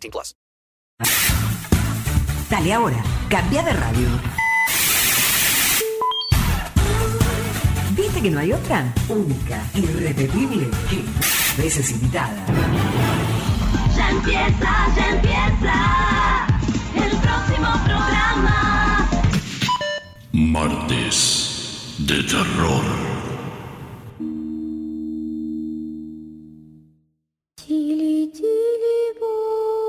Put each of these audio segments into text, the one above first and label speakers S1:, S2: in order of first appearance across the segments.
S1: 18.
S2: Dale ahora, cambia de radio. ¿Viste que no hay otra? Única, irrepetible, que veces invitada.
S3: Ya empieza, ya empieza el próximo programa.
S4: Martes de terror.
S5: Chili, chili, boy.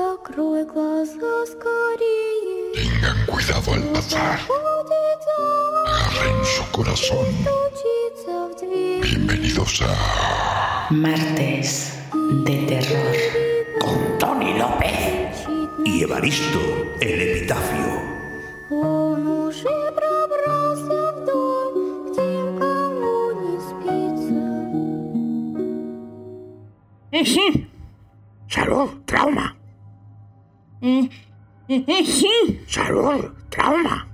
S5: закрой глаза скорее.
S4: Tengan cuidado al pasar.
S5: Будет
S4: Agarren su corazón.
S5: стучиться в дверь.
S4: Bienvenidos a
S6: Martes de terror.
S7: con Tony López y Evaristo el epitafio.
S5: Он уже пробрался в дом, где никому не спится.
S7: Salud, trauma. Salud, trauma.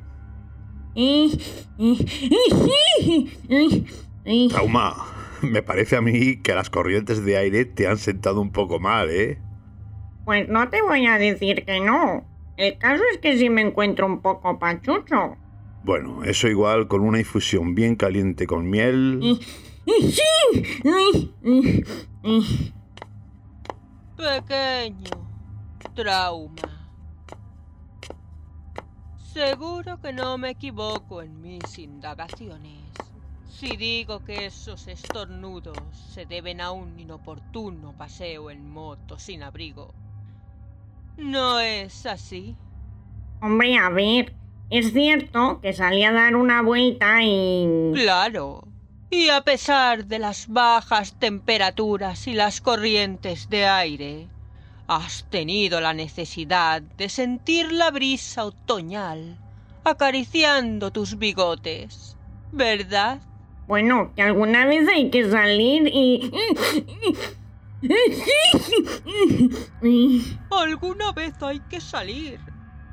S8: Trauma, me parece a mí que las corrientes de aire te han sentado un poco mal, ¿eh?
S9: Pues no te voy a decir que no. El caso es que sí me encuentro un poco pachucho.
S8: Bueno, eso igual con una infusión bien caliente con miel.
S10: Pequeño trauma. Seguro que no me equivoco en mis indagaciones. Si digo que esos estornudos se deben a un inoportuno paseo en moto sin abrigo. ¿No es así?
S9: Hombre, a ver, es cierto que salí a dar una vuelta y...
S10: Claro. Y a pesar de las bajas temperaturas y las corrientes de aire, has tenido la necesidad de sentir la brisa otoñal acariciando tus bigotes, ¿verdad?
S9: Bueno, que alguna vez hay que salir y...
S10: Alguna vez hay que salir,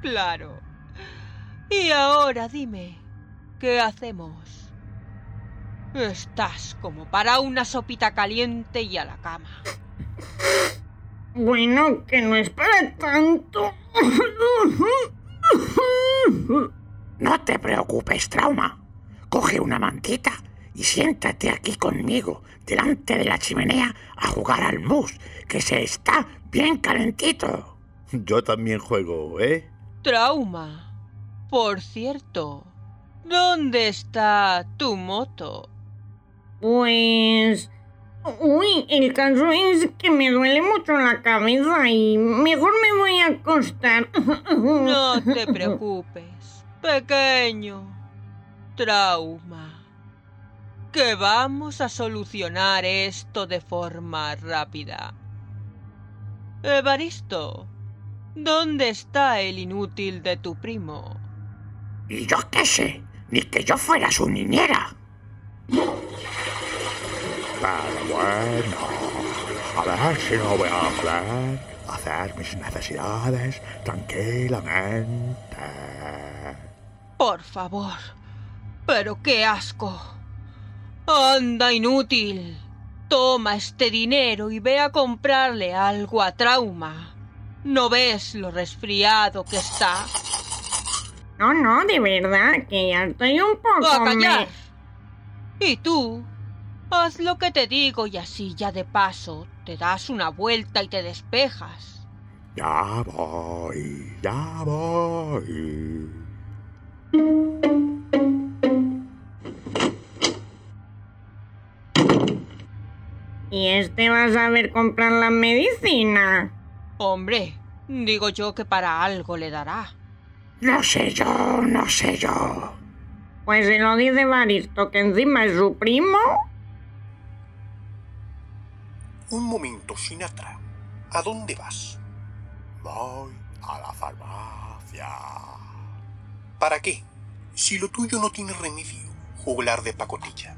S10: claro. Y ahora dime, ¿qué hacemos? Estás como para una sopita caliente y a la cama.
S9: Bueno, que no es para tanto.
S7: No te preocupes, trauma. Coge una mantita y siéntate aquí conmigo, delante de la chimenea, a jugar al mus, que se está bien calentito.
S8: Yo también juego, ¿eh?
S10: Trauma. Por cierto, ¿dónde está tu moto?
S9: Pues... Uy, el caso es que me duele mucho la cabeza y mejor me voy a acostar.
S10: No te preocupes, pequeño. Trauma. Que vamos a solucionar esto de forma rápida. Evaristo, ¿dónde está el inútil de tu primo?
S7: Y yo qué sé, ni que yo fuera su niñera.
S8: Pero bueno, a ver si no voy a poder hacer mis necesidades tranquilamente.
S10: Por favor. Pero qué asco. Anda, inútil. Toma este dinero y ve a comprarle algo a Trauma. ¿No ves lo resfriado que está?
S9: No, no, de verdad, que ya estoy un poco...
S10: ¡A callar!
S9: me-
S10: ¿Y tú? Haz lo que te digo y así ya de paso te das una vuelta y te despejas.
S8: Ya voy, ya voy.
S9: ¿Y este va a saber comprar la medicina?
S10: Hombre, digo yo que para algo le dará.
S7: No sé yo, no sé yo.
S9: Pues se lo dice Baristo, que encima es su primo.
S11: Un momento, Sinatra. ¿A dónde vas?
S8: Voy a la farmacia.
S11: ¿Para qué? Si lo tuyo no tiene remedio, juglar de pacotilla.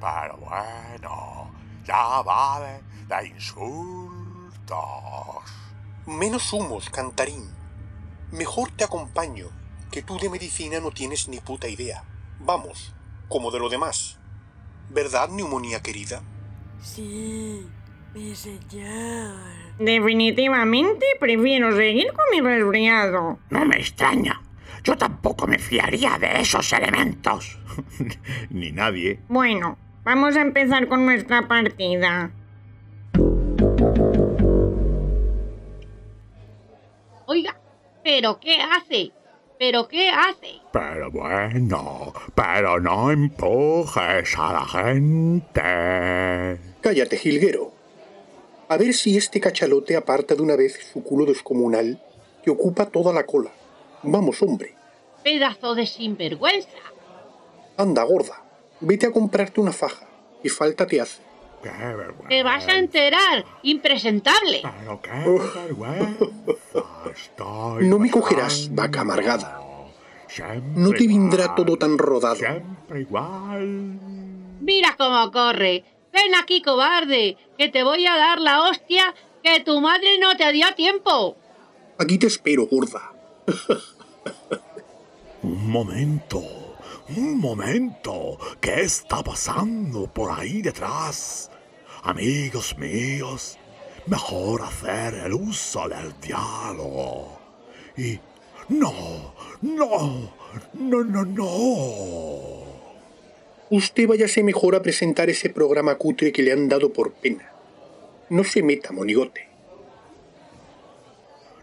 S8: Pero bueno, ya vale de insultos.
S11: Menos humos, cantarín. Mejor te acompaño, que tú de medicina no tienes ni puta idea. Vamos, como de lo demás. ¿Verdad, neumonía querida?
S12: Sí, mi señor.
S9: Definitivamente prefiero seguir con mi resfriado.
S7: No me extraña. Yo tampoco me fiaría de esos elementos.
S8: Ni nadie.
S9: Bueno, vamos a empezar con nuestra partida.
S13: Oiga, ¿pero qué hace? ¿Pero qué hace?
S8: Pero bueno, pero no empujes a la gente.
S14: Cállate, jilguero. A ver si este cachalote aparta de una vez su culo descomunal que ocupa toda la cola. Vamos, hombre.
S13: Pedazo de sinvergüenza.
S14: Anda, gorda. Vete a comprarte una faja. Y falta te hace.
S13: Te vas a enterar, impresentable.
S14: No me cogerás, vaca amargada. No te vendrá todo tan rodado.
S8: Siempre igual.
S13: Mira cómo corre. Ven aquí, cobarde, que te voy a dar la hostia que tu madre no te dio tiempo.
S14: Aquí te espero, gorda.
S8: Un momento, un momento. ¿Qué está pasando por ahí detrás? Amigos míos, mejor hacer el uso del diálogo. Y no, no, no, no, no.
S14: Usted váyase mejor a presentar ese programa cutre que le han dado por pena. No se meta, monigote.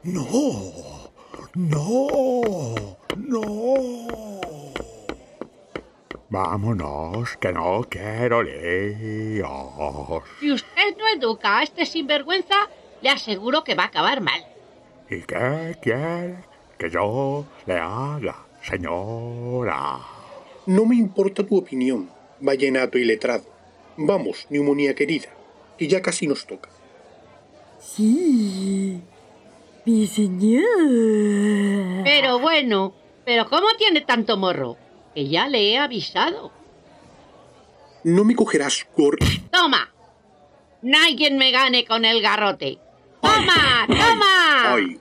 S8: No, no, no. Vámonos, que no quiero líos.
S13: Si usted no educa a este sinvergüenza, le aseguro que va a acabar mal.
S8: ¿Y qué quiere que yo le haga, señora?
S14: No me importa tu opinión, vallenato y letrado. Vamos, neumonía querida, que ya casi nos toca.
S12: Sí, mi señor.
S13: Pero bueno, ¿pero cómo tiene tanto morro? Que ya le he avisado.
S14: No me cogerás, gor...
S13: ¡Toma! Nadie me gane con el garrote. ¡Toma! ¡Toma!
S14: Ay,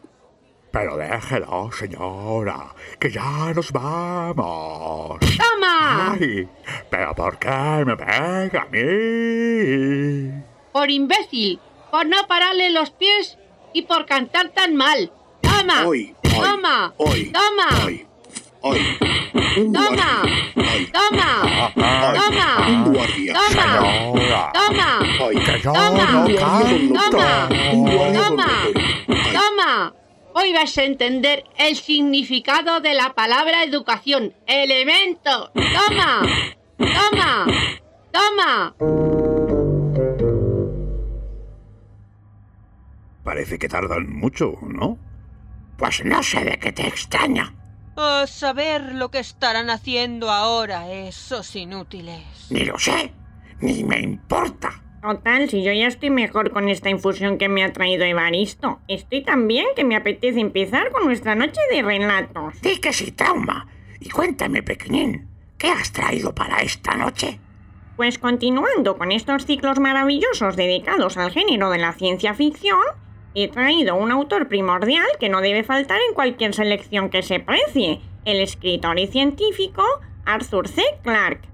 S8: Pero déjelo, señora, que ya nos vamos.
S13: ¡Toma!
S8: Ay, pero ¿por qué me pega a mí?
S13: Por imbécil, por no pararle los pies y por cantar tan mal. ¡Toma!
S14: Ay,
S13: ¡Toma!
S14: ay,
S13: ¡Toma!
S14: ay. Un
S13: ¡Toma!
S14: guardia. Ay,
S13: ¡Toma!
S14: ay,
S13: ¡Toma! ¡Toma! ¡Toma! Toma. Toma. ¡Toma! Hoy vas a entender el significado de la palabra educación. ¡Elemento! ¡Toma! ¡Toma! ¡Toma!
S8: Parece que tardan mucho, ¿no?
S7: Pues no sé de qué te extraña.
S10: A saber lo que estarán haciendo ahora esos inútiles.
S7: Ni lo sé, ni me importa.
S9: Total, si yo ya estoy mejor con esta infusión que me ha traído Evaristo. Estoy tan bien que me apetece empezar con nuestra noche de relatos.
S7: Di que sí, trauma. Y cuéntame, pequeñín, ¿qué has traído para esta noche?
S9: Pues continuando con estos ciclos maravillosos dedicados al género de la ciencia ficción, he traído un autor primordial que no debe faltar en cualquier selección que se precie, el escritor y científico Arthur C. Clarke.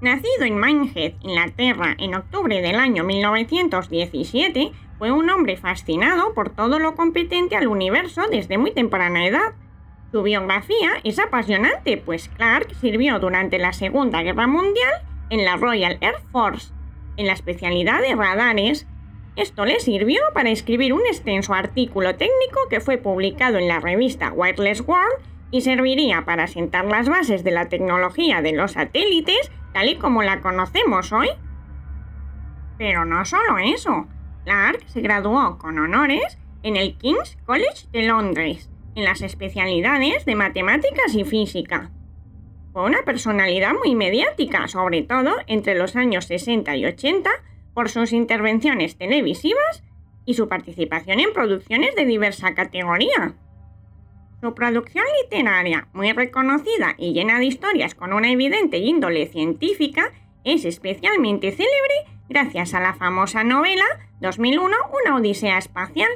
S9: Nacido en Minehead, Inglaterra, en octubre del año 1917, fue un hombre fascinado por todo lo competente al universo desde muy temprana edad. Su biografía es apasionante, pues Clark sirvió durante la Segunda Guerra Mundial en la Royal Air Force, en la especialidad de radares, Esto le sirvió para escribir un extenso artículo técnico que fue publicado en la revista Wireless World y serviría para sentar las bases de la tecnología de los satélites tal y como la conocemos hoy. Pero no solo eso. Clark se graduó con honores en el King's College de Londres, en las especialidades de matemáticas y física. Fue una personalidad muy mediática, sobre todo entre los años 60 y 80, por sus intervenciones televisivas y su participación en producciones de diversa categoría. Su producción literaria, muy reconocida y llena de historias con una evidente índole científica, es especialmente célebre gracias a la famosa novela 2001 Una Odisea Espacial,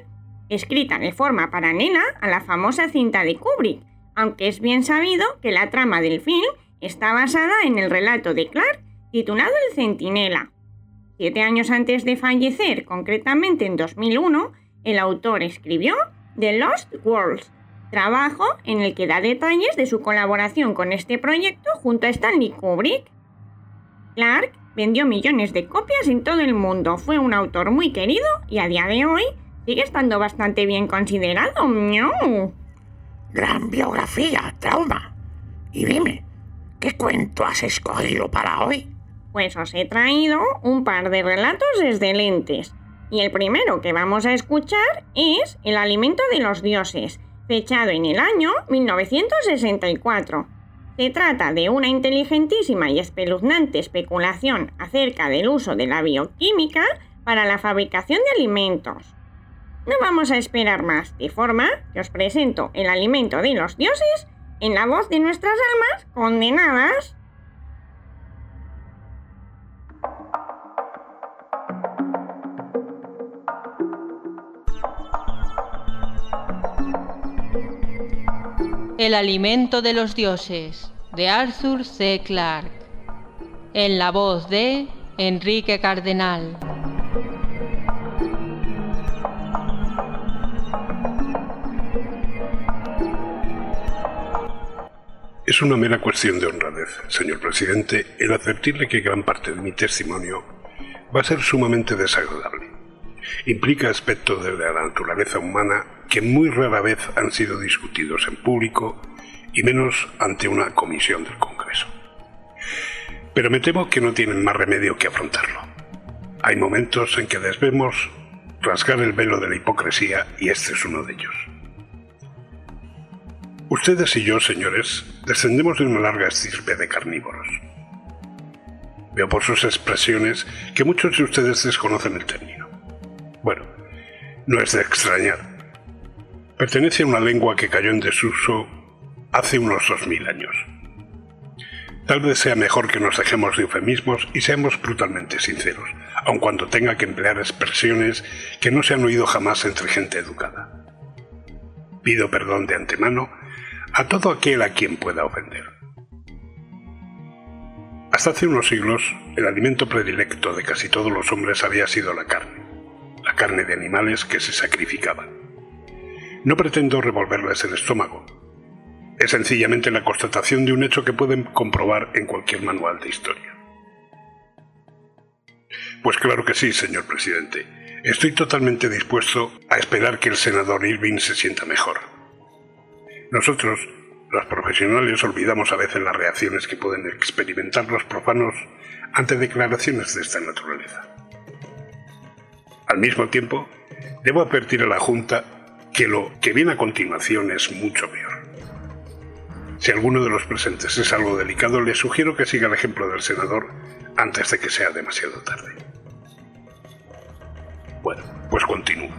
S9: escrita de forma paralela a la famosa cinta de Kubrick, aunque es bien sabido que la trama del film está basada en el relato de Clark titulado El Centinela. Siete años antes de fallecer, concretamente en 2001, el autor escribió The Lost Worlds, trabajo en el que da detalles de su colaboración con este proyecto junto a Stanley Kubrick. Clark vendió millones de copias en todo el mundo, fue un autor muy querido y a día de hoy sigue estando bastante bien considerado. ¡Miau!
S7: Gran biografía, trauma. Y dime, ¿qué cuento has escogido para hoy?
S9: Pues os he traído un par de relatos desde lentes. Y el primero que vamos a escuchar es El alimento de los dioses, fechado en el año 1964. Se trata de una inteligentísima y espeluznante especulación acerca del uso de la bioquímica para la fabricación de alimentos. No vamos a esperar más, de forma que os presento el alimento de los dioses en la voz de nuestras almas condenadas.
S10: El alimento de los dioses, de Arthur C. Clarke. En la voz de Enrique Cardenal.
S15: Es una mera cuestión de honradez, señor presidente, el advertirle que gran parte de mi testimonio va a ser sumamente desagradable. Implica aspectos de la naturaleza humana que muy rara vez han sido discutidos en público y menos ante una comisión del Congreso. Pero me temo que no tienen más remedio que afrontarlo. Hay momentos en que debemos rasgar el velo de la hipocresía y este es uno de ellos. Ustedes y yo, señores, descendemos de una larga estirpe de carnívoros. Veo por sus expresiones que muchos de ustedes desconocen el término. Bueno, no es de extrañar. Pertenece a una lengua que cayó en desuso hace unos dos mil años. Tal vez sea mejor que nos dejemos de eufemismos y seamos brutalmente sinceros, aun cuando tenga que emplear expresiones que no se han oído jamás entre gente educada. Pido perdón de antemano a todo aquel a quien pueda ofender. Hasta hace unos siglos, el alimento predilecto de casi todos los hombres había sido la carne, la carne de animales que se sacrificaban. No pretendo revolverles el estómago. Es sencillamente la constatación de un hecho que pueden comprobar en cualquier manual de historia. Pues claro que sí, señor presidente. Estoy totalmente dispuesto a esperar que el senador Irving se sienta mejor. Nosotros, los profesionales, olvidamos a veces las reacciones que pueden experimentar los profanos ante declaraciones de esta naturaleza. Al mismo tiempo, debo advertir a la Junta que lo que viene a continuación es mucho peor. Si alguno de los presentes es algo delicado, le sugiero que siga el ejemplo del senador antes de que sea demasiado tarde. Bueno, pues continúo.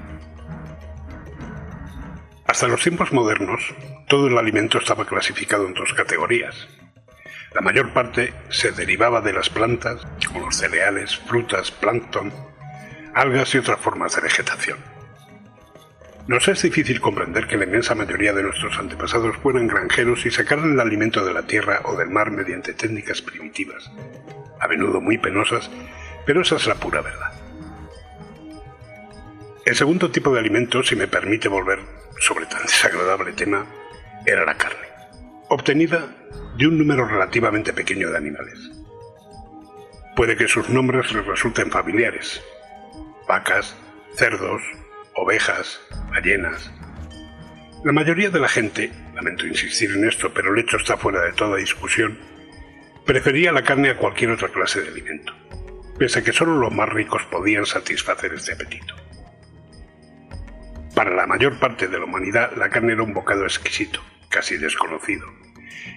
S15: Hasta los tiempos modernos, todo el alimento estaba clasificado en dos categorías. La mayor parte se derivaba de las plantas, como los cereales, frutas, plancton, algas y otras formas de vegetación. Nos es difícil comprender que la inmensa mayoría de nuestros antepasados fueran granjeros y sacaran el alimento de la tierra o del mar mediante técnicas primitivas, a menudo muy penosas, pero esa es la pura verdad. El segundo tipo de alimento, si me permite volver sobre tan desagradable tema, era la carne, obtenida de un número relativamente pequeño de animales. Puede que sus nombres les resulten familiares. Vacas, cerdos, ovejas, ballenas. La mayoría de la gente, lamento insistir en esto, pero el hecho está fuera de toda discusión, prefería la carne a cualquier otra clase de alimento, pese a que solo los más ricos podían satisfacer este apetito. Para la mayor parte de la humanidad, la carne era un bocado exquisito, casi desconocido,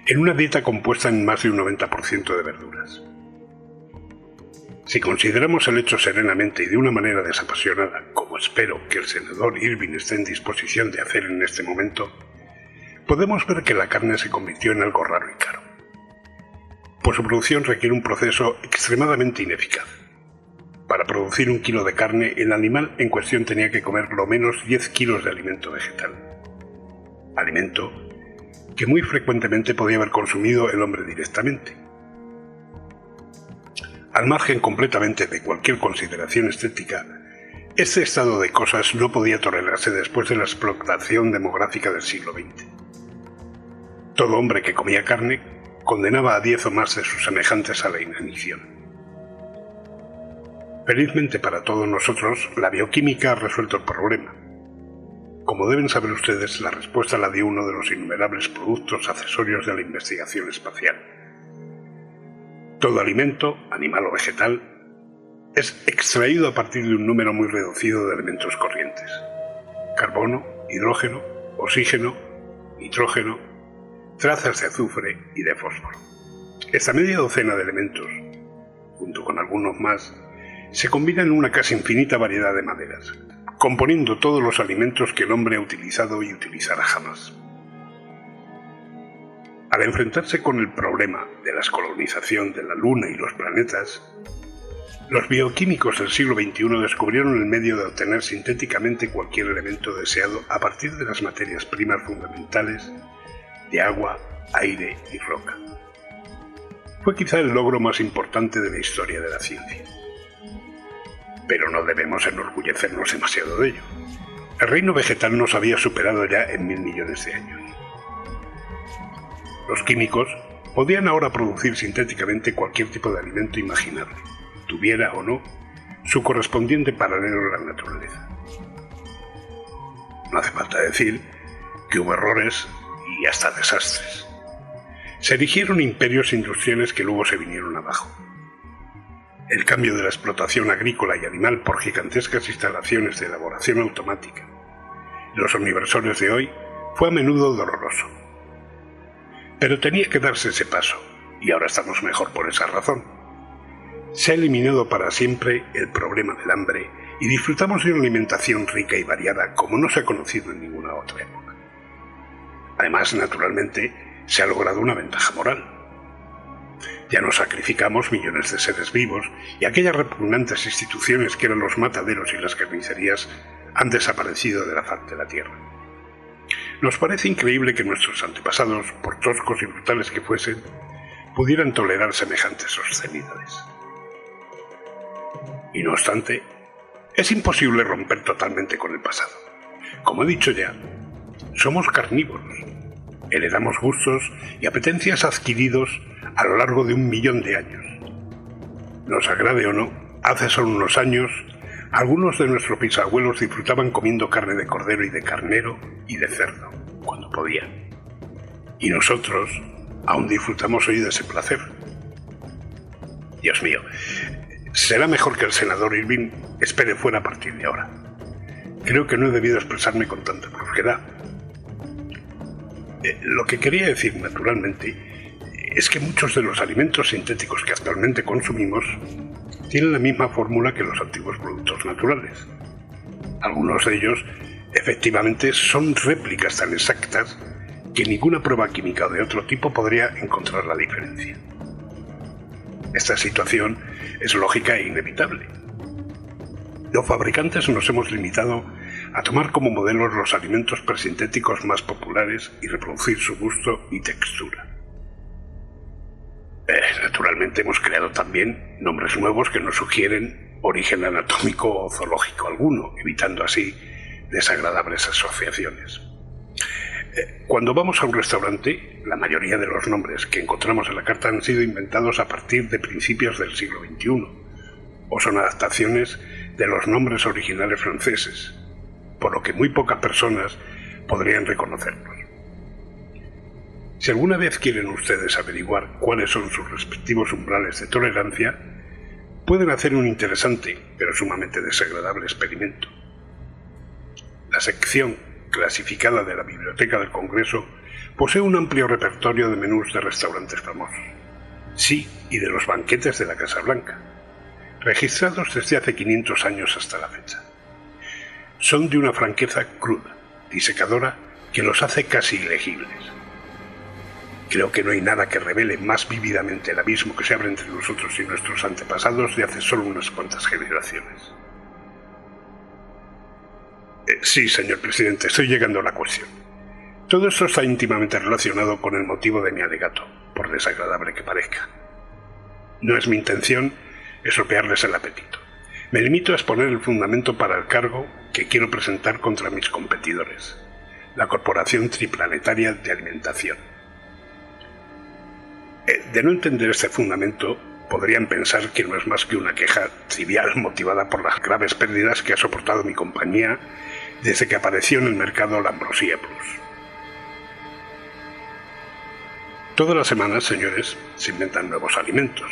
S15: en una dieta compuesta en más de un 90% de verduras. Si consideramos el hecho serenamente y de una manera desapasionada, como espero que el senador Irving esté en disposición de hacer en este momento, podemos ver que la carne se convirtió en algo raro y caro. Pues su producción requiere un proceso extremadamente ineficaz. Para producir un kilo de carne, el animal en cuestión tenía que comer lo menos 10 kilos de alimento vegetal. Alimento que muy frecuentemente podía haber consumido el hombre directamente. Al margen completamente de cualquier consideración estética, este estado de cosas no podía tolerarse después de la explotación demográfica del siglo XX. Todo hombre que comía carne condenaba a diez o más de sus semejantes a la inanición. Felizmente para todos nosotros, la bioquímica ha resuelto el problema. Como deben saber ustedes, la respuesta la dio uno de los innumerables productos accesorios de la investigación espacial. Todo alimento, animal o vegetal, es extraído a partir de un número muy reducido de elementos corrientes. Carbono, hidrógeno, oxígeno, nitrógeno, trazas de azufre y de fósforo. Esta media docena de elementos, junto con algunos más, se combinan en una casi infinita variedad de maderas, componiendo todos los alimentos que el hombre ha utilizado y utilizará jamás. Al enfrentarse con el problema de la colonización de la Luna y los planetas, los bioquímicos del siglo XXI descubrieron el medio de obtener sintéticamente cualquier elemento deseado a partir de las materias primas fundamentales de agua, aire y roca. Fue quizá el logro más importante de la historia de la ciencia. Pero no debemos enorgullecernos demasiado de ello. El reino vegetal nos había superado ya en mil millones de años. Los químicos podían ahora producir sintéticamente cualquier tipo de alimento imaginable, tuviera o no su correspondiente paralelo en la naturaleza. No hace falta decir que hubo errores y hasta desastres. Se erigieron imperios industriales que luego se vinieron abajo. El cambio de la explotación agrícola y animal por gigantescas instalaciones de elaboración automática, los omniversores de hoy, fue a menudo doloroso. Pero tenía que darse ese paso, y ahora estamos mejor por esa razón. Se ha eliminado para siempre el problema del hambre y disfrutamos de una alimentación rica y variada como no se ha conocido en ninguna otra época. Además, naturalmente, se ha logrado una ventaja moral. Ya no sacrificamos millones de seres vivos y aquellas repugnantes instituciones que eran los mataderos y las carnicerías han desaparecido de la faz de la tierra. Nos parece increíble que nuestros antepasados, por toscos y brutales que fuesen, pudieran tolerar semejantes obscenidades. Y no obstante, es imposible romper totalmente con el pasado. Como he dicho ya, somos carnívoros. Heredamos gustos y apetencias adquiridos a lo largo de un millón de años. Nos agrade o no, hace solo unos años, algunos de nuestros bisabuelos disfrutaban comiendo carne de cordero y de carnero y de cerdo, cuando podían. Y nosotros aún disfrutamos hoy de ese placer. Dios mío, será mejor que el senador Irving espere fuera a partir de ahora. Creo que no he debido expresarme con tanta brusquedad. Eh, lo que quería decir, naturalmente, es que muchos de los alimentos sintéticos que actualmente consumimos tienen la misma fórmula que los antiguos productos naturales. Algunos de ellos, efectivamente, son réplicas tan exactas que ninguna prueba química de otro tipo podría encontrar la diferencia. Esta situación es lógica e inevitable. Los fabricantes nos hemos limitado a tomar como modelos los alimentos presintéticos más populares y reproducir su gusto y textura. Eh, naturalmente hemos creado también nombres nuevos que nos sugieren origen anatómico o zoológico alguno, evitando así desagradables asociaciones. Eh, cuando vamos a un restaurante, la mayoría de los nombres que encontramos en la carta han sido inventados a partir de principios del siglo XXI, o son adaptaciones de los nombres originales franceses, por lo que muy pocas personas podrían reconocerlos. Si alguna vez quieren ustedes averiguar cuáles son sus respectivos umbrales de tolerancia, pueden hacer un interesante, pero sumamente desagradable experimento. La sección clasificada de la Biblioteca del Congreso posee un amplio repertorio de menús de restaurantes famosos. Sí, y de los banquetes de la Casa Blanca, registrados desde hace 500 años hasta la fecha. Son de una franqueza cruda, disecadora, que los hace casi ilegibles. Creo que no hay nada que revele más vívidamente el abismo que se abre entre nosotros y nuestros antepasados de hace solo unas cuantas generaciones. Eh, sí, señor presidente, estoy llegando a la cuestión. Todo esto está íntimamente relacionado con el motivo de mi alegato, por desagradable que parezca. No es mi intención estropearles el apetito. Me limito a exponer el fundamento para el cargo que quiero presentar contra mis competidores, la Corporación Triplanetaria de Alimentación. Eh, de no entender este fundamento, podrían pensar que no es más que una queja trivial motivada por las graves pérdidas que ha soportado mi compañía desde que apareció en el mercado la Ambrosía Plus. Todas las semanas, señores, se inventan nuevos alimentos.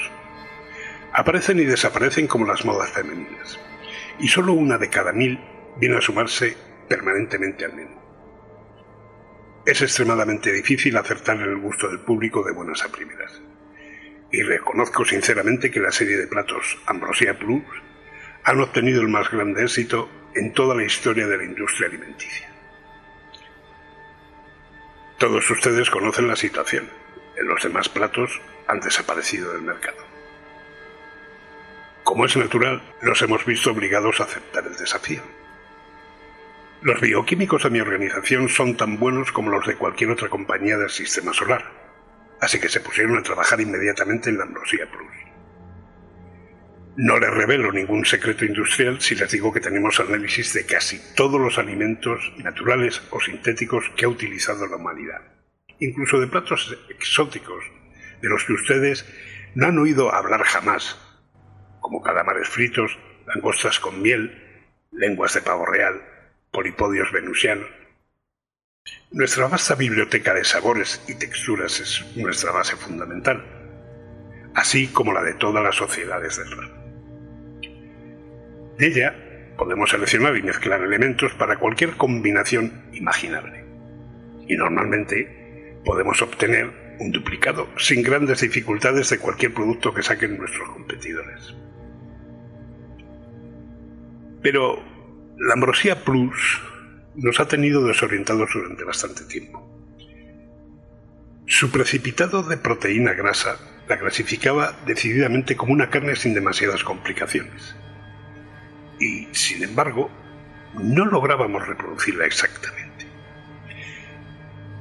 S15: Aparecen y desaparecen como las modas femeninas. Y solo una de cada mil viene a sumarse permanentemente al menú. Es extremadamente difícil acertar en el gusto del público de buenas a primeras. Y reconozco sinceramente que la serie de platos Ambrosia Plus han obtenido el más grande éxito en toda la historia de la industria alimenticia. Todos ustedes conocen la situación. En los demás platos han desaparecido del mercado. Como es natural, nos hemos visto obligados a aceptar el desafío. Los bioquímicos de mi organización son tan buenos como los de cualquier otra compañía del sistema solar, así que se pusieron a trabajar inmediatamente en la Ambrosía Plus. No les revelo ningún secreto industrial si les digo que tenemos análisis de casi todos los alimentos naturales o sintéticos que ha utilizado la humanidad, incluso de platos exóticos de los que ustedes no han oído hablar jamás, como calamares fritos, langostas con miel, lenguas de pavo real, polipodios venusianos. Nuestra vasta biblioteca de sabores y texturas es nuestra base fundamental, así como la de todas las sociedades del ramo. De ella podemos seleccionar y mezclar elementos para cualquier combinación imaginable. Y normalmente podemos obtener un duplicado sin grandes dificultades de cualquier producto que saquen nuestros competidores. Pero la Ambrosía Plus nos ha tenido desorientados durante bastante tiempo. Su precipitado de proteína grasa la clasificaba decididamente como una carne sin demasiadas complicaciones y, sin embargo, no lográbamos reproducirla exactamente.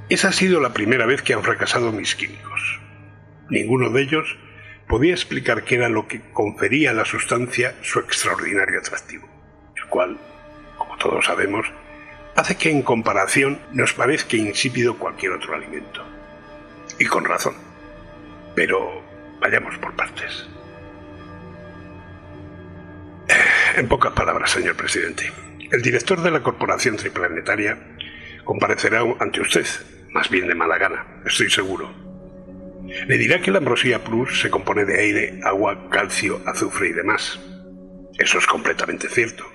S15: Esa ha sido la primera vez que han fracasado mis químicos. Ninguno de ellos podía explicar qué era lo que confería a la sustancia su extraordinario atractivo, el cual, todos sabemos, hace que en comparación nos parezca insípido cualquier otro alimento. Y con razón. Pero vayamos por partes. En pocas palabras, señor presidente, el director de la Corporación Triplanetaria comparecerá ante usted, más bien de mala gana, estoy seguro. Le dirá que la Ambrosía Plus se compone de aire, agua, calcio, azufre y demás. Eso es completamente cierto,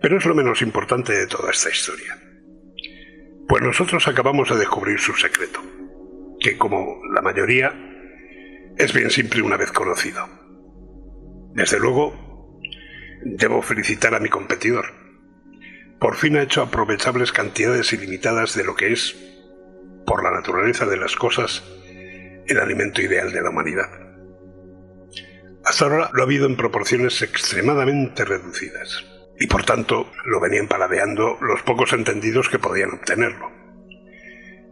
S15: pero es lo menos importante de toda esta historia. Pues nosotros acabamos de descubrir su secreto, que como la mayoría es bien simple una vez conocido. Desde luego, Debo felicitar a mi competidor. Por fin ha hecho aprovechables cantidades ilimitadas de lo que es, por la naturaleza de las cosas, el alimento ideal de la humanidad. Hasta ahora lo ha habido en proporciones extremadamente reducidas, y por tanto lo venían paladeando los pocos entendidos que podían obtenerlo.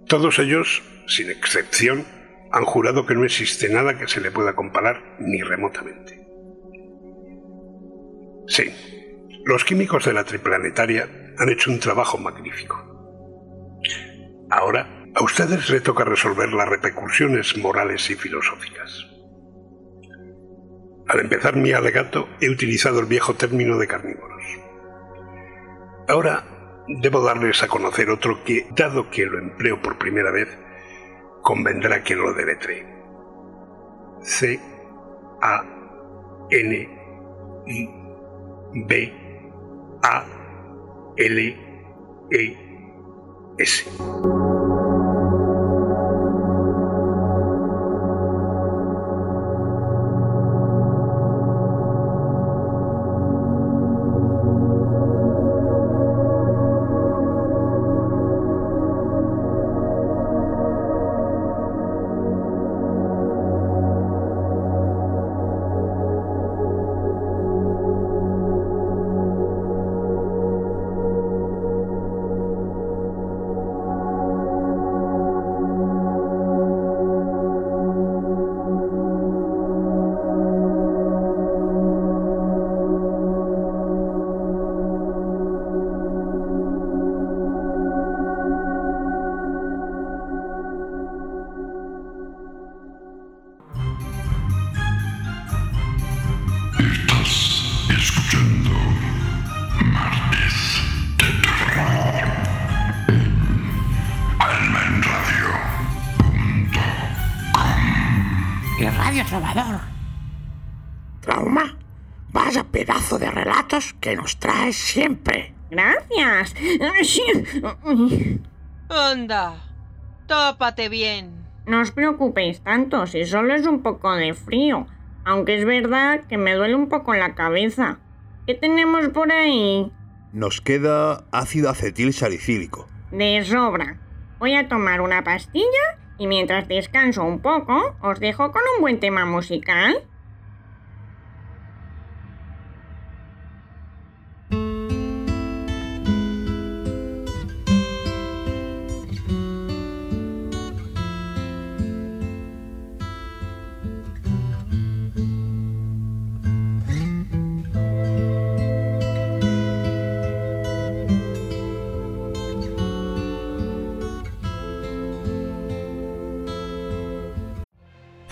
S15: Todos ellos, sin excepción, han jurado que no existe nada que se le pueda comparar ni remotamente. Sí, los químicos de la triplanetaria han hecho un trabajo magnífico. Ahora, a ustedes les toca resolver las repercusiones morales y filosóficas. Al empezar mi alegato he utilizado el viejo término de carnívoros. Ahora debo darles a conocer otro que, dado que lo empleo por primera vez, convendrá que lo deletre. C A N I B A L E S.
S7: que nos traes siempre.
S9: Gracias.
S10: Anda, tópate bien.
S9: No os preocupéis tanto, si solo es un poco de frío. Aunque es verdad que me duele un poco la cabeza. ¿Qué tenemos por ahí?
S16: Nos queda ácido acetil salicílico.
S9: De sobra. Voy a tomar una pastilla y mientras descanso un poco, os dejo con un buen tema musical.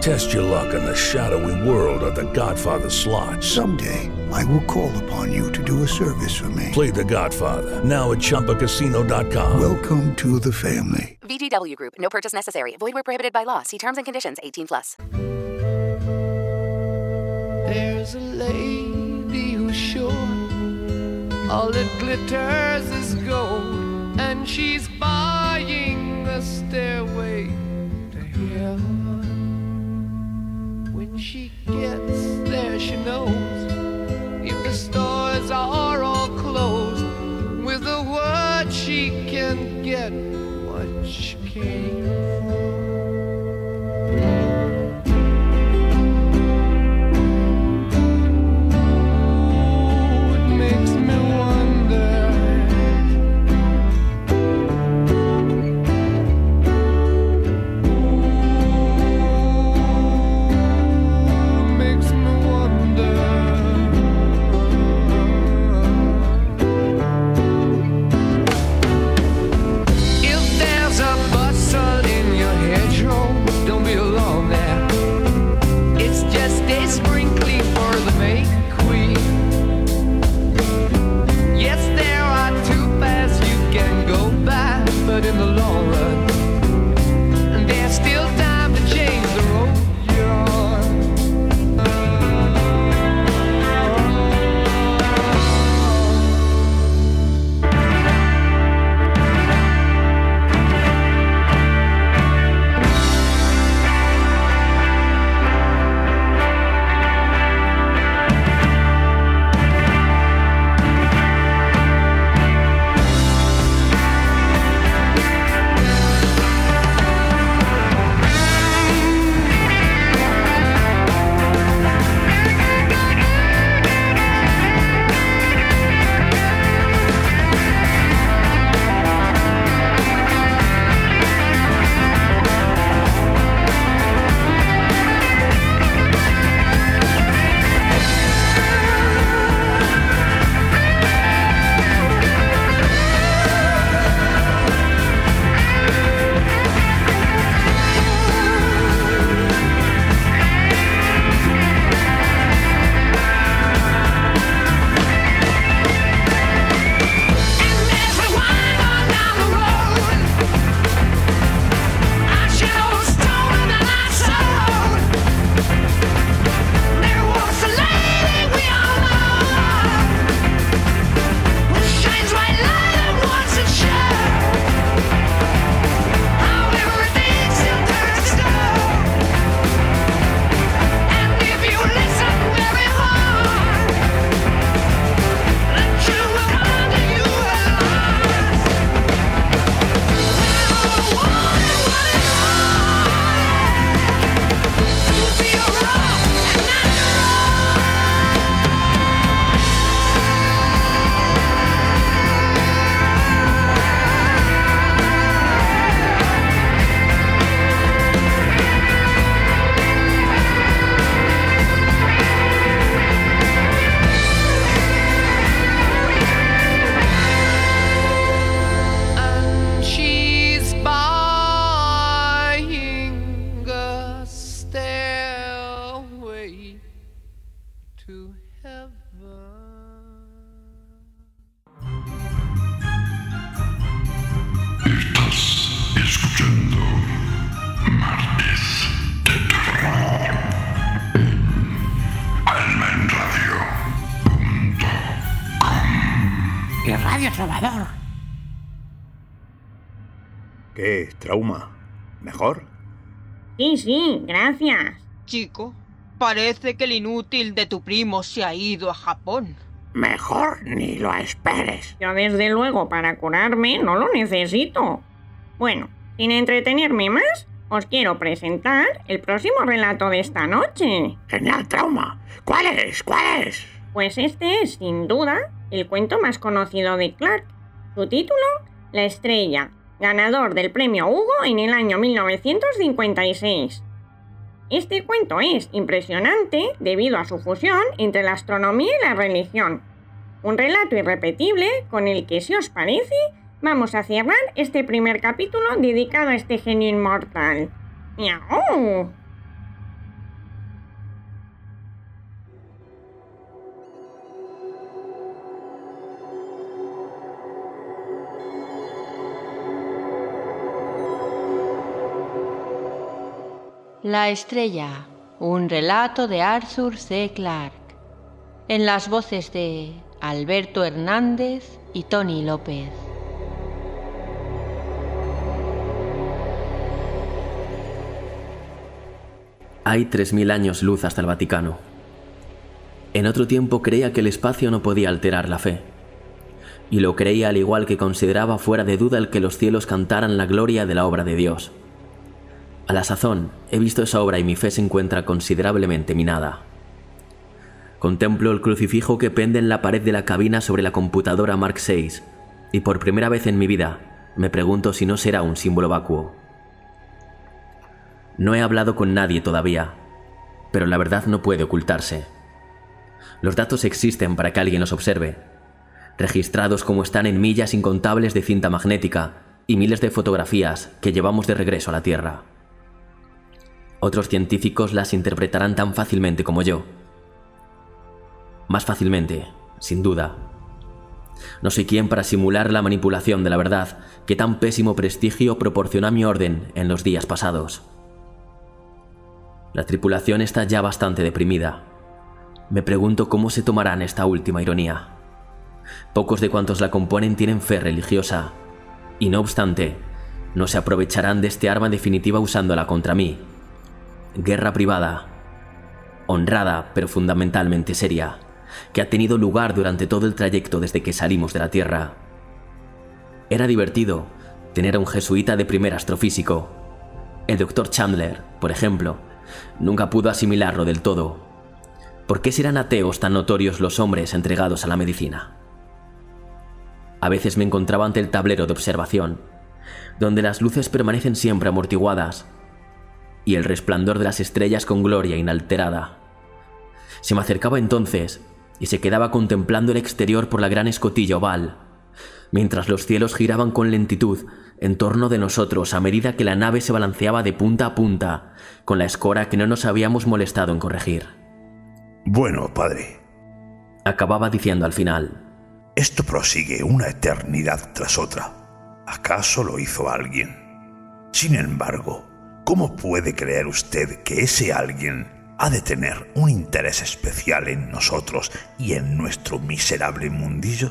S17: Test your luck in the shadowy world of The Godfather slot.
S18: Someday, I will call upon you to do a service for me.
S17: Play The Godfather now at ChumbaCasino.com.
S18: Welcome to the family.
S19: VGW Group. No purchase necessary. Void where prohibited by law. See terms and conditions. 18 plus.
S20: There's a lady who's sure all that glitters is gold, and she's buying the stairway to heaven. Gets there, she knows if the stores are all closed, with a word she can get what she came for.
S16: ¿Trauma? ¿Mejor?
S9: Sí, sí, gracias.
S10: Chico, parece que el inútil de tu primo se ha ido a Japón.
S7: Mejor ni lo esperes.
S9: Yo desde luego para curarme no lo necesito. Bueno, sin entretenerme más, os quiero presentar el próximo relato de esta noche.
S7: Genial trauma. ¿Cuál es? ¿Cuál es?
S9: Pues este es, sin duda, el cuento más conocido de Clark. Su título, La estrella, ganador del premio Hugo en el año 1956. Este cuento es impresionante debido a su fusión entre la astronomía y la religión. Un relato irrepetible con el que, si os parece, vamos a cerrar este primer capítulo dedicado a este genio inmortal. ¡Miau!
S6: La estrella, un relato de Arthur C. Clarke, en las voces de Alberto Hernández y Tony López.
S21: Hay 3.000 años luz hasta el Vaticano. En otro tiempo creía que el espacio no podía alterar la fe. Y lo creía al igual que consideraba fuera de duda el que los cielos cantaran la gloria de la obra de Dios. A la sazón, he visto esa obra y mi fe se encuentra considerablemente minada. Contemplo el crucifijo que pende en la pared de la cabina sobre la computadora Mark VI y por primera vez en mi vida me pregunto si no será un símbolo vacuo. No he hablado con nadie todavía, pero la verdad no puede ocultarse. Los datos existen para que alguien los observe, registrados como están en millas incontables de cinta magnética y miles de fotografías que llevamos de regreso a la Tierra. Otros científicos las interpretarán tan fácilmente como yo. Más fácilmente, sin duda. No soy quien para simular la manipulación de la verdad que tan pésimo prestigio proporcionó a mi orden en los días pasados. La tripulación está ya bastante deprimida. Me pregunto cómo se tomarán esta última ironía. Pocos de cuantos la componen tienen fe religiosa, y no obstante, no se aprovecharán de este arma definitiva usándola contra mí. Guerra privada, honrada pero fundamentalmente seria, que ha tenido lugar durante todo el trayecto desde que salimos de la Tierra. Era divertido tener a un jesuita de primer astrofísico. El doctor Chandler, por ejemplo, nunca pudo asimilarlo del todo. ¿Por qué serán ateos tan notorios los hombres entregados a la medicina? A veces me encontraba ante el tablero de observación, donde las luces permanecen siempre amortiguadas y el resplandor de las estrellas con gloria inalterada. Se me acercaba entonces y se quedaba contemplando el exterior por la gran escotilla oval, mientras los cielos giraban con lentitud en torno de nosotros a medida que la nave se balanceaba de punta a punta, con la escora que no nos habíamos molestado en corregir.
S18: Bueno, padre.
S21: Acababa diciendo al final.
S18: Esto prosigue una eternidad tras otra. ¿Acaso lo hizo alguien? Sin embargo, ¿cómo puede creer usted que ese alguien ha de tener un interés especial en nosotros y en nuestro miserable mundillo?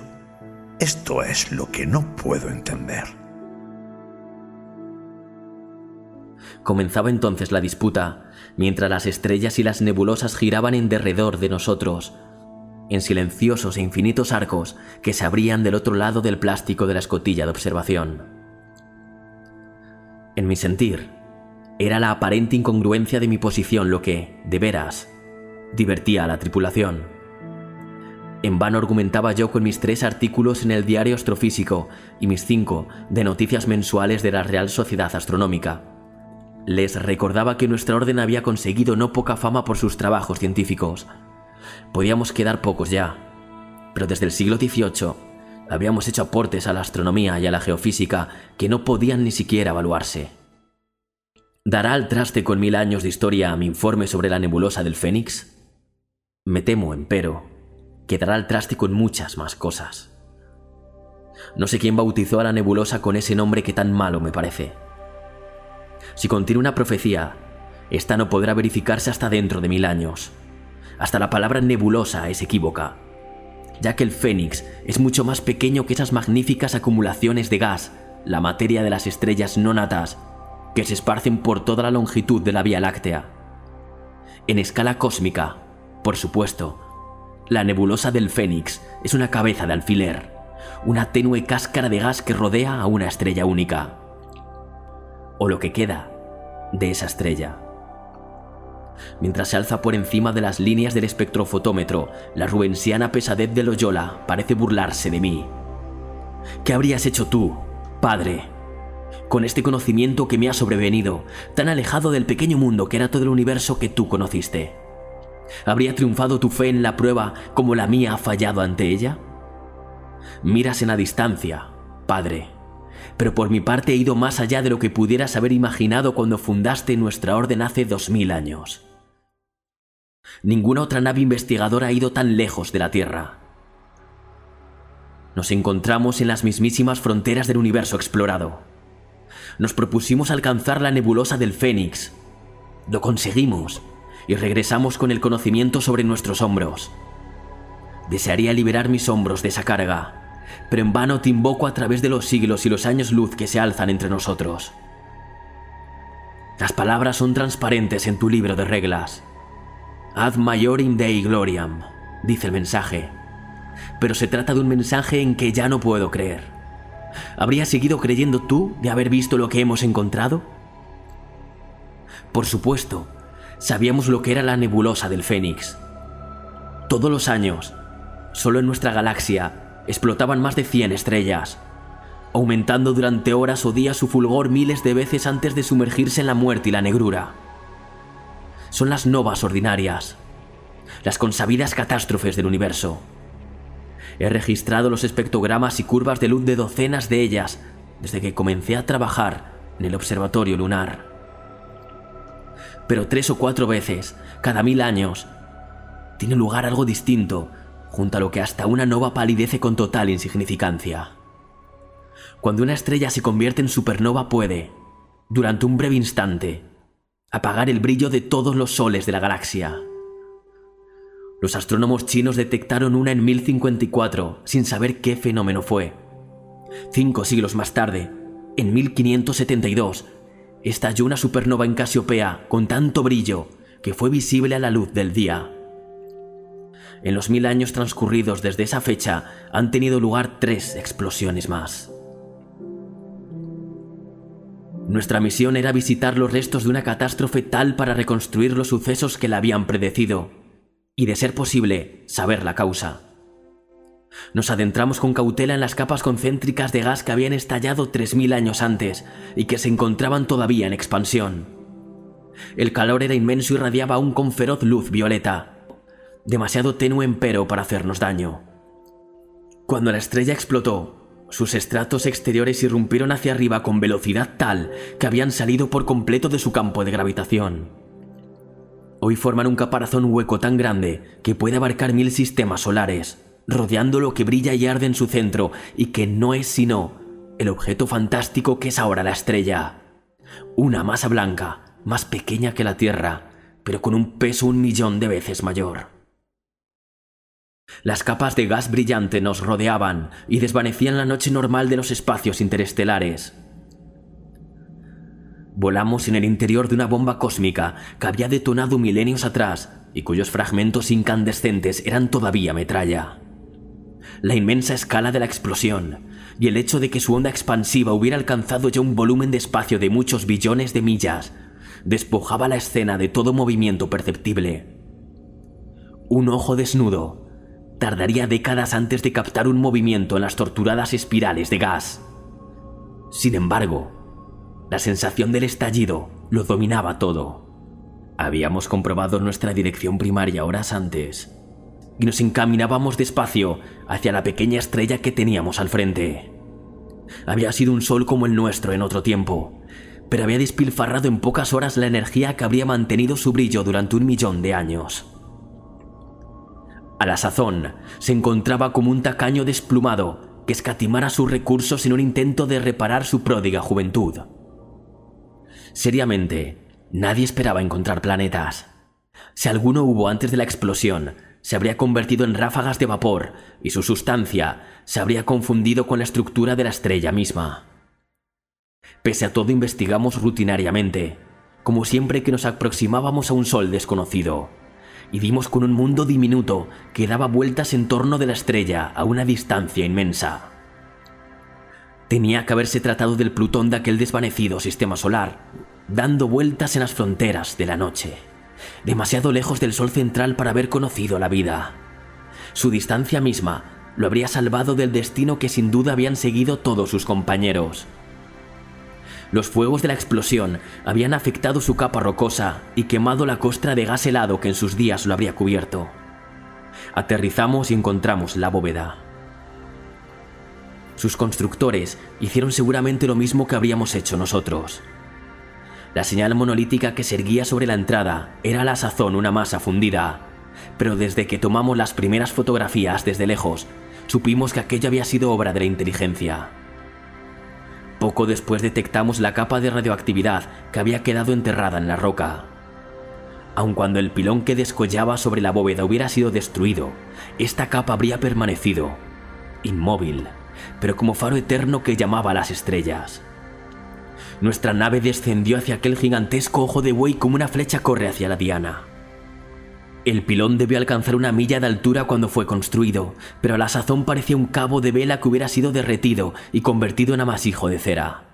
S18: Esto es lo que no puedo entender.
S21: Comenzaba entonces la disputa, mientras las estrellas y las nebulosas giraban en derredor de nosotros, en silenciosos e infinitos arcos que se abrían del otro lado del plástico de la escotilla de observación. En mi sentir, era la aparente incongruencia de mi posición lo que, de veras, divertía a la tripulación. En vano argumentaba yo con mis tres artículos en el diario astrofísico y mis cinco de noticias mensuales de la Real Sociedad Astronómica. Les recordaba que nuestra orden había conseguido no poca fama por sus trabajos científicos. Podíamos quedar pocos ya, pero desde el siglo XVIII habíamos hecho aportes a la astronomía y a la geofísica que no podían ni siquiera evaluarse. ¿Dará al traste con mil años de historia mi informe sobre la nebulosa del Fénix? Me temo, empero, que dará al traste con muchas más cosas. No sé quién bautizó a la nebulosa con ese nombre que tan malo me parece. Si contiene una profecía, esta no podrá verificarse hasta dentro de mil años. Hasta la palabra nebulosa es equívoca. ya que el Fénix es mucho más pequeño que esas magníficas acumulaciones de gas, la materia de las estrellas no natas, que se esparcen por toda la longitud de la Vía Láctea. En escala cósmica, por supuesto, la nebulosa del Fénix es una cabeza de alfiler, una tenue cáscara de gas que rodea a una estrella única. O lo que queda de esa estrella. Mientras se alza por encima de las líneas del espectrofotómetro, la rubensiana pesadez de Loyola parece burlarse de mí. ¿Qué habrías hecho tú, padre, con este conocimiento que me ha sobrevenido, tan alejado del pequeño mundo que era todo el universo que tú conociste? ¿Habría triunfado tu fe en la prueba como la mía ha fallado ante ella? Miras en la distancia, padre, pero por mi parte he ido más allá de lo que pudieras haber imaginado cuando fundaste nuestra orden hace dos mil años. Ninguna otra nave investigadora ha ido tan lejos de la Tierra. Nos encontramos en las mismísimas fronteras del universo explorado. Nos propusimos alcanzar la nebulosa del Fénix. Lo conseguimos y regresamos con el conocimiento sobre nuestros hombros. Desearía liberar mis hombros de esa carga, pero en vano te invoco a través de los siglos y los años luz que se alzan entre nosotros. Las palabras son transparentes en tu libro de reglas. Ad maiorim Dei gloriam, dice el mensaje. Pero se trata de un mensaje en que ya no puedo creer. ¿Habrías seguido creyendo tú de haber visto lo que hemos encontrado? Por supuesto, sabíamos lo que era la nebulosa del Fénix. Todos los años, solo en nuestra galaxia, explotaban más de 100 estrellas, aumentando durante horas o días su fulgor miles de veces antes de sumergirse en la muerte y la negrura. Son las novas ordinarias, las consabidas catástrofes del universo. He registrado los espectrogramas y curvas de luz de docenas de ellas desde que comencé a trabajar en el observatorio lunar. Pero tres o cuatro veces, cada mil años, tiene lugar algo distinto, junto a lo que hasta una nova palidece con total insignificancia. Cuando una estrella se convierte en supernova puede, durante un breve instante, apagar el brillo de todos los soles de la galaxia. Los astrónomos chinos detectaron una en 1054 sin saber qué fenómeno fue. Cinco siglos más tarde, en 1572, estalló una supernova en Casiopea con tanto brillo que fue visible a la luz del día. En los mil años transcurridos desde esa fecha han tenido lugar tres explosiones más. Nuestra misión era visitar los restos de una catástrofe tal para reconstruir los sucesos que la habían predecido y, de ser posible, saber la causa. Nos adentramos con cautela en las capas concéntricas de gas que habían estallado 3.000 años antes y que se encontraban todavía en expansión. El calor era inmenso y radiaba aún con feroz luz violeta, demasiado tenue empero para hacernos daño. Cuando la estrella explotó, sus estratos exteriores irrumpieron hacia arriba con velocidad tal que habían salido por completo de su campo de gravitación. Hoy forman un caparazón hueco tan grande que puede abarcar mil sistemas solares, rodeando lo que brilla y arde en su centro y que no es sino el objeto fantástico que es ahora la estrella. Una masa blanca, más pequeña que la Tierra, pero con un peso un millón de veces mayor. Las capas de gas brillante nos rodeaban y desvanecían la noche normal de los espacios interestelares. Volamos en el interior de una bomba cósmica que había detonado milenios atrás y cuyos fragmentos incandescentes eran todavía metralla. La inmensa escala de la explosión y el hecho de que su onda expansiva hubiera alcanzado ya un volumen de espacio de muchos billones de millas despojaba la escena de todo movimiento perceptible. Un ojo desnudo tardaría décadas antes de captar un movimiento en las torturadas espirales de gas. Sin embargo, la sensación del estallido lo dominaba todo. Habíamos comprobado nuestra dirección primaria horas antes y nos encaminábamos despacio hacia la pequeña estrella que teníamos al frente. Había sido un sol como el nuestro en otro tiempo, pero había despilfarrado en pocas horas la energía que habría mantenido su brillo durante un millón de años. A la sazón, se encontraba como un tacaño desplumado que escatimara sus recursos en un intento de reparar su pródiga juventud. Seriamente, nadie esperaba encontrar planetas. Si alguno hubo antes de la explosión, se habría convertido en ráfagas de vapor y su sustancia se habría confundido con la estructura de la estrella misma. Pese a todo investigamos rutinariamente, como siempre que nos aproximábamos a un sol desconocido, y dimos con un mundo diminuto que daba vueltas en torno de la estrella a una distancia inmensa. Tenía que haberse tratado del Plutón de aquel desvanecido sistema solar, dando vueltas en las fronteras de la noche, demasiado lejos del Sol central para haber conocido la vida. Su distancia misma lo habría salvado del destino que sin duda habían seguido todos sus compañeros. Los fuegos de la explosión habían afectado su capa rocosa y quemado la costra de gas helado que en sus días lo habría cubierto. Aterrizamos y encontramos la bóveda. Sus constructores hicieron seguramente lo mismo que habríamos hecho nosotros. La señal monolítica que se erguía sobre la entrada era a la sazón una masa fundida, pero desde que tomamos las primeras fotografías desde lejos, supimos que aquello había sido obra de la inteligencia. Poco después detectamos la capa de radioactividad que había quedado enterrada en la roca. Aun cuando el pilón que descollaba sobre la bóveda hubiera sido destruido, esta capa habría permanecido, inmóvil, pero como faro eterno que llamaba a las estrellas. Nuestra nave descendió hacia aquel gigantesco ojo de buey como una flecha corre hacia la diana. El pilón debió alcanzar una milla de altura cuando fue construido, pero a la sazón parecía un cabo de vela que hubiera sido derretido y convertido en amasijo de cera.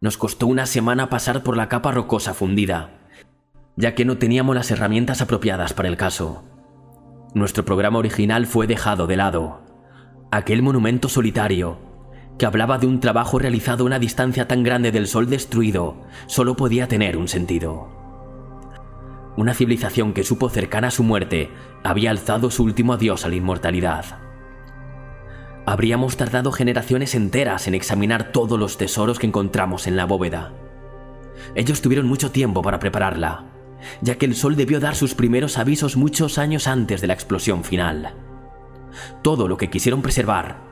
S21: Nos costó una semana pasar por la capa rocosa fundida, ya que no teníamos las herramientas apropiadas para el caso. Nuestro programa original fue dejado de lado. Aquel monumento solitario, que hablaba de un trabajo realizado a una distancia tan grande del Sol destruido, solo podía tener un sentido. Una civilización que supo cercana a su muerte había alzado su último adiós a la inmortalidad. Habríamos tardado generaciones enteras en examinar todos los tesoros que encontramos en la bóveda. Ellos tuvieron mucho tiempo para prepararla, ya que el Sol debió dar sus primeros avisos muchos años antes de la explosión final. Todo lo que quisieron preservar,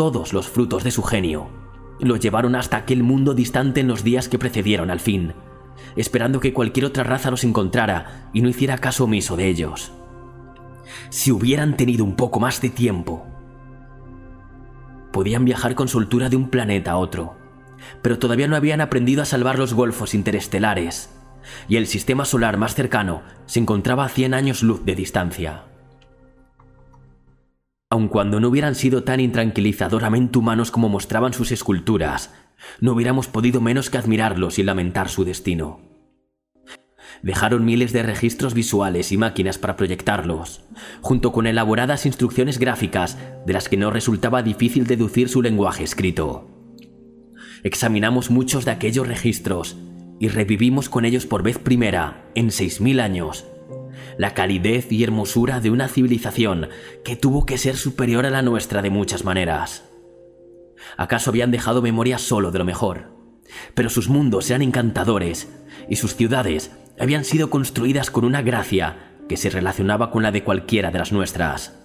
S21: todos los frutos de su genio, lo llevaron hasta aquel mundo distante en los días que precedieron al fin, esperando que cualquier otra raza los encontrara y no hiciera caso omiso de ellos. Si hubieran tenido un poco más de tiempo, podían viajar con soltura de un planeta a otro, pero todavía no habían aprendido a salvar los golfos interestelares, y el sistema solar más cercano se encontraba a 100 años luz de distancia. Aun cuando no hubieran sido tan intranquilizadoramente humanos como mostraban sus esculturas, no hubiéramos podido menos que admirarlos y lamentar su destino. Dejaron miles de registros visuales y máquinas para proyectarlos, junto con elaboradas instrucciones gráficas de las que no resultaba difícil deducir su lenguaje escrito. Examinamos muchos de aquellos registros y revivimos con ellos por vez primera, en 6.000 años, la calidez y hermosura de una civilización que tuvo que ser superior a la nuestra de muchas maneras. ¿Acaso habían dejado memoria solo de lo mejor? Pero sus mundos eran encantadores y sus ciudades habían sido construidas con una gracia que se relacionaba con la de cualquiera de las nuestras.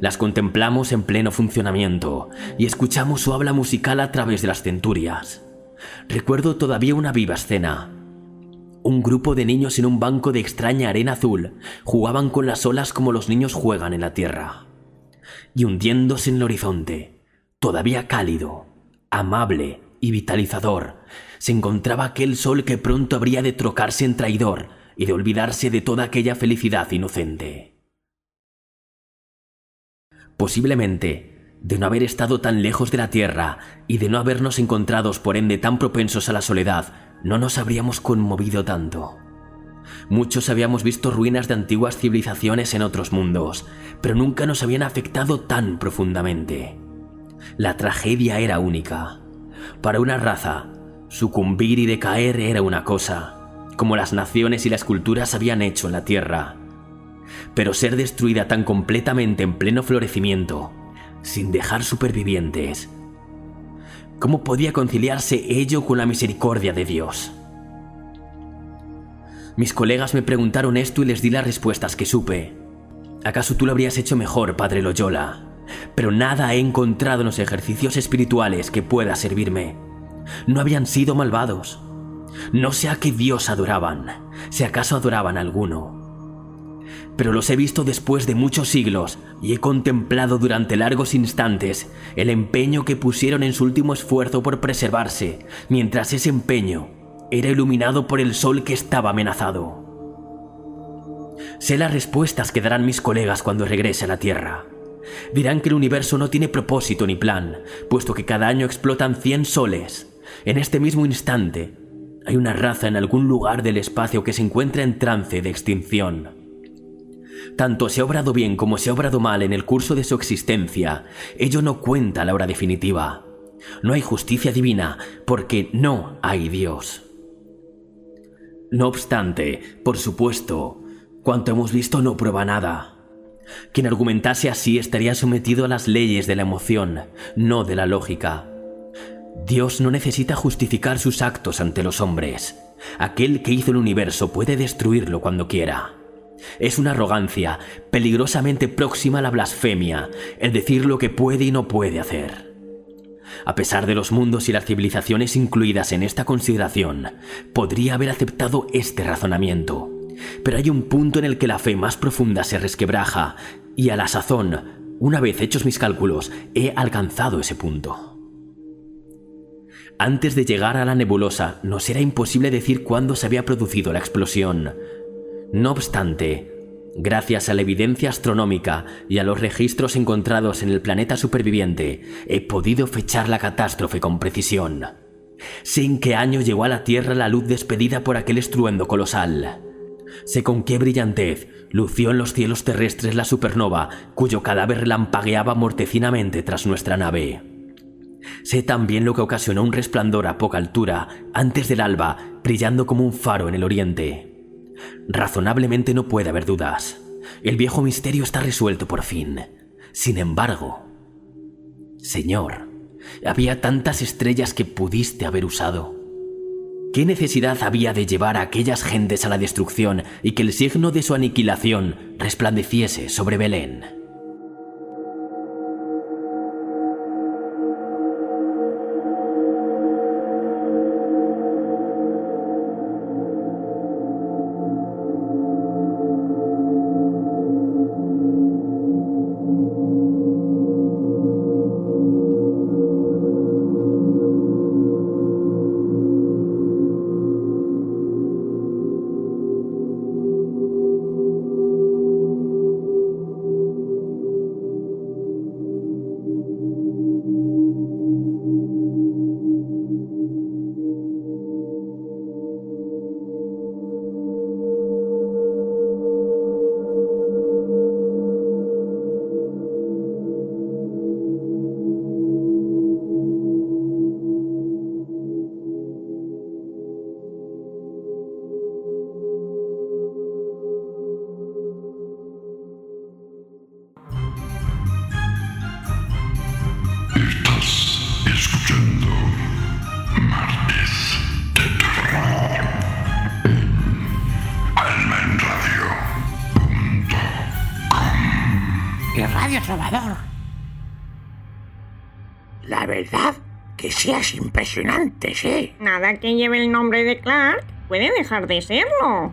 S21: Las contemplamos en pleno funcionamiento y escuchamos su habla musical a través de las centurias. Recuerdo todavía una viva escena. Un grupo de niños en un banco de extraña arena azul jugaban con las olas como los niños juegan en la tierra. Y hundiéndose en el horizonte, todavía cálido, amable y vitalizador, se encontraba aquel sol que pronto habría de trocarse en traidor y de olvidarse de toda aquella felicidad inocente. Posiblemente, de no haber estado tan lejos de la tierra y de no habernos encontrados por ende tan propensos a la soledad, no nos habríamos conmovido tanto. Muchos habíamos visto ruinas de antiguas civilizaciones en otros mundos, pero nunca nos habían afectado tan profundamente. La tragedia era única. Para una raza, sucumbir y decaer era una cosa, como las naciones y las culturas habían hecho en la Tierra. Pero ser destruida tan completamente en pleno florecimiento, sin dejar supervivientes, ¿cómo podía conciliarse ello con la misericordia de Dios? Mis colegas me preguntaron esto y les di las respuestas que supe. ¿Acaso tú lo habrías hecho mejor, Padre Loyola? pero nada he encontrado en los ejercicios espirituales que pueda servirme. No habían sido malvados. No sé a qué Dios adoraban, si acaso adoraban a alguno. Pero los he visto después de muchos siglos y he contemplado durante largos instantes el empeño que pusieron en su último esfuerzo por preservarse, mientras ese empeño era iluminado por el sol que estaba amenazado. Sé las respuestas que darán mis colegas cuando regrese a la Tierra. Dirán que el universo no tiene propósito ni plan, puesto que cada año explotan 100 soles. En este mismo instante, hay una raza en algún lugar del espacio que se encuentra en trance de extinción. Tanto se ha obrado bien como se ha obrado mal en el curso de su existencia, ello no cuenta a la hora definitiva. No hay justicia divina porque no hay Dios. No obstante, por supuesto, cuanto hemos visto no prueba nada. Quien argumentase así estaría sometido a las leyes de la emoción, no de la lógica. Dios no necesita justificar sus actos ante los hombres. Aquel que hizo el universo puede destruirlo cuando quiera. Es una arrogancia peligrosamente próxima a la blasfemia el decir lo que puede y no puede hacer. A pesar de los mundos y las civilizaciones incluidas en esta consideración, podría haber aceptado este razonamiento. Pero hay un punto en el que la fe más profunda se resquebraja, y a la sazón, una vez hechos mis cálculos, he alcanzado ese punto. Antes de llegar a la nebulosa, nos era imposible decir cuándo se había producido la explosión. No obstante, gracias a la evidencia astronómica y a los registros encontrados en el planeta superviviente, he podido fechar la catástrofe con precisión. Sé en qué año llegó a la Tierra la luz despedida por aquel estruendo colosal. Sé con qué brillantez lució en los cielos terrestres la supernova cuyo cadáver relampagueaba mortecinamente tras nuestra nave. Sé también lo que ocasionó un resplandor a poca altura, antes del alba, brillando como un faro en el oriente. Razonablemente no puede haber dudas. El viejo misterio está resuelto por fin. Sin embargo, Señor, había tantas estrellas que pudiste haber usado. ¿Qué necesidad había de llevar a aquellas gentes a la destrucción y que el signo de su aniquilación resplandeciese sobre Belén?
S7: Que sí es impresionante, sí.
S9: Nada que lleve el nombre de Clark puede dejar de serlo.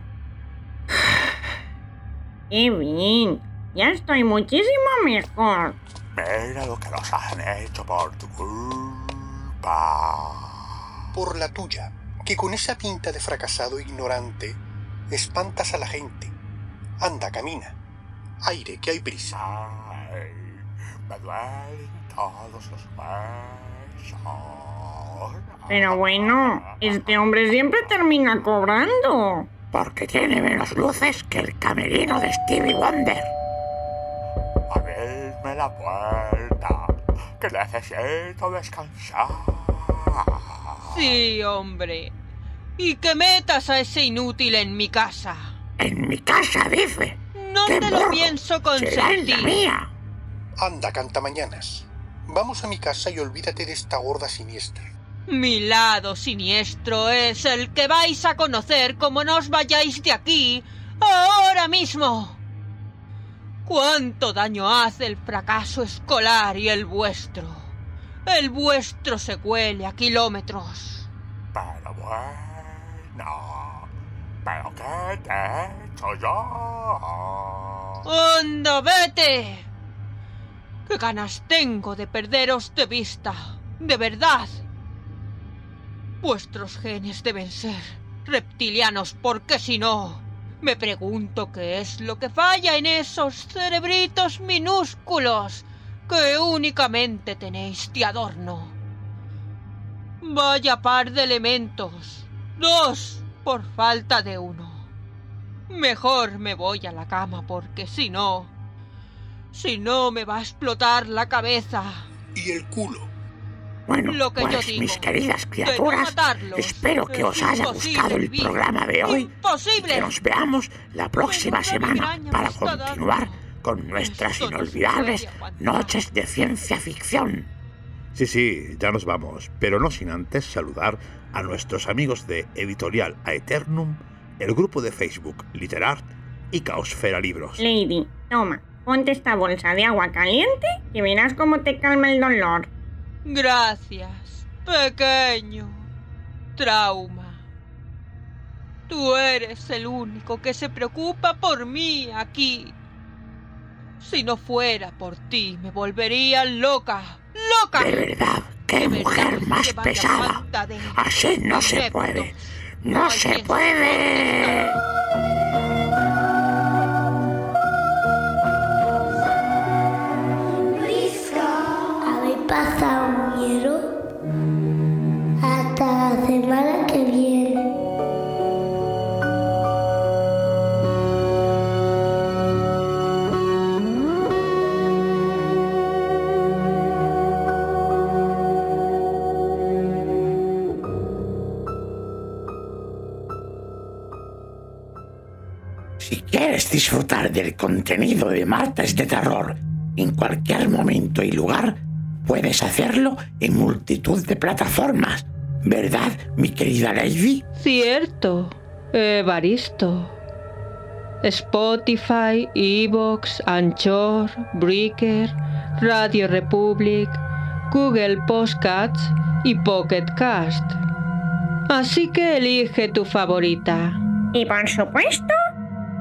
S9: ¡Qué bien! Ya estoy muchísimo mejor.
S8: Mira lo que nos han hecho por tu culpa.
S11: Por la tuya, que con esa pinta de fracasado ignorante espantas a la gente. Anda, camina. Aire, que hay prisa.
S8: Ay, me duelen todos los huesos.
S9: Pero bueno, este hombre siempre termina cobrando.
S7: Porque tiene menos luces que el camerino de Stevie Wonder.
S8: Abridme la puerta, que necesito descansar.
S10: Sí, hombre. Y que metas a ese inútil en mi casa.
S7: En mi casa, dice.
S10: No
S7: ¡Qué
S10: te lo pienso
S7: Será en la
S10: consentir.
S7: mía.
S11: Anda, canta mañanas. Vamos a mi casa y olvídate de esta gorda siniestra.
S10: Mi lado siniestro es el que vais a conocer como no os vayáis de aquí ahora mismo. ¿Cuánto daño hace el fracaso escolar y el vuestro? El vuestro se huele a kilómetros.
S8: Pero bueno, ¿pero qué te he allá.
S10: ¡Anda, vete! ¡Qué ganas tengo de perderos de vista! ¡De verdad! Vuestros genes deben ser reptilianos, porque si no, me pregunto qué es lo que falla en esos cerebritos minúsculos que únicamente tenéis de adorno. Vaya par de elementos. Dos por falta de uno. Mejor me voy a la cama porque si no... Si no me va a explotar la cabeza.
S11: Y el culo.
S7: Bueno,
S10: Lo que yo
S7: pues
S10: digo,
S7: mis queridas criaturas, espero que
S10: Es
S7: os haya gustado el
S10: vivir.
S7: programa de hoy.
S10: ¡Imposible!
S7: Que nos veamos la próxima semana para continuar con nuestras inolvidables noches de ciencia ficción.
S16: Sí, sí, ya nos vamos, pero no sin antes saludar a nuestros amigos de Editorial Aeternum, el grupo de Facebook Literart y Caosfera Libros.
S9: Lady, toma, ponte esta bolsa de agua caliente y verás cómo te calma el dolor.
S10: Gracias, pequeño. Trauma. Tú eres el único que se preocupa por mí aquí. Si no fuera por ti, me volvería loca. ¡Loca!
S7: De verdad, qué mujer más pesada. Así no se puede. No se puede. Del contenido de Martes de Terror en cualquier momento y lugar, puedes hacerlo en multitud de plataformas. ¿Verdad, mi querida Lady?
S6: Cierto, Evaristo. Spotify, Evox, Anchor, Breaker, Radio Republic, Google Podcasts y Pocket Cast. Así que elige tu favorita.
S9: Y por supuesto,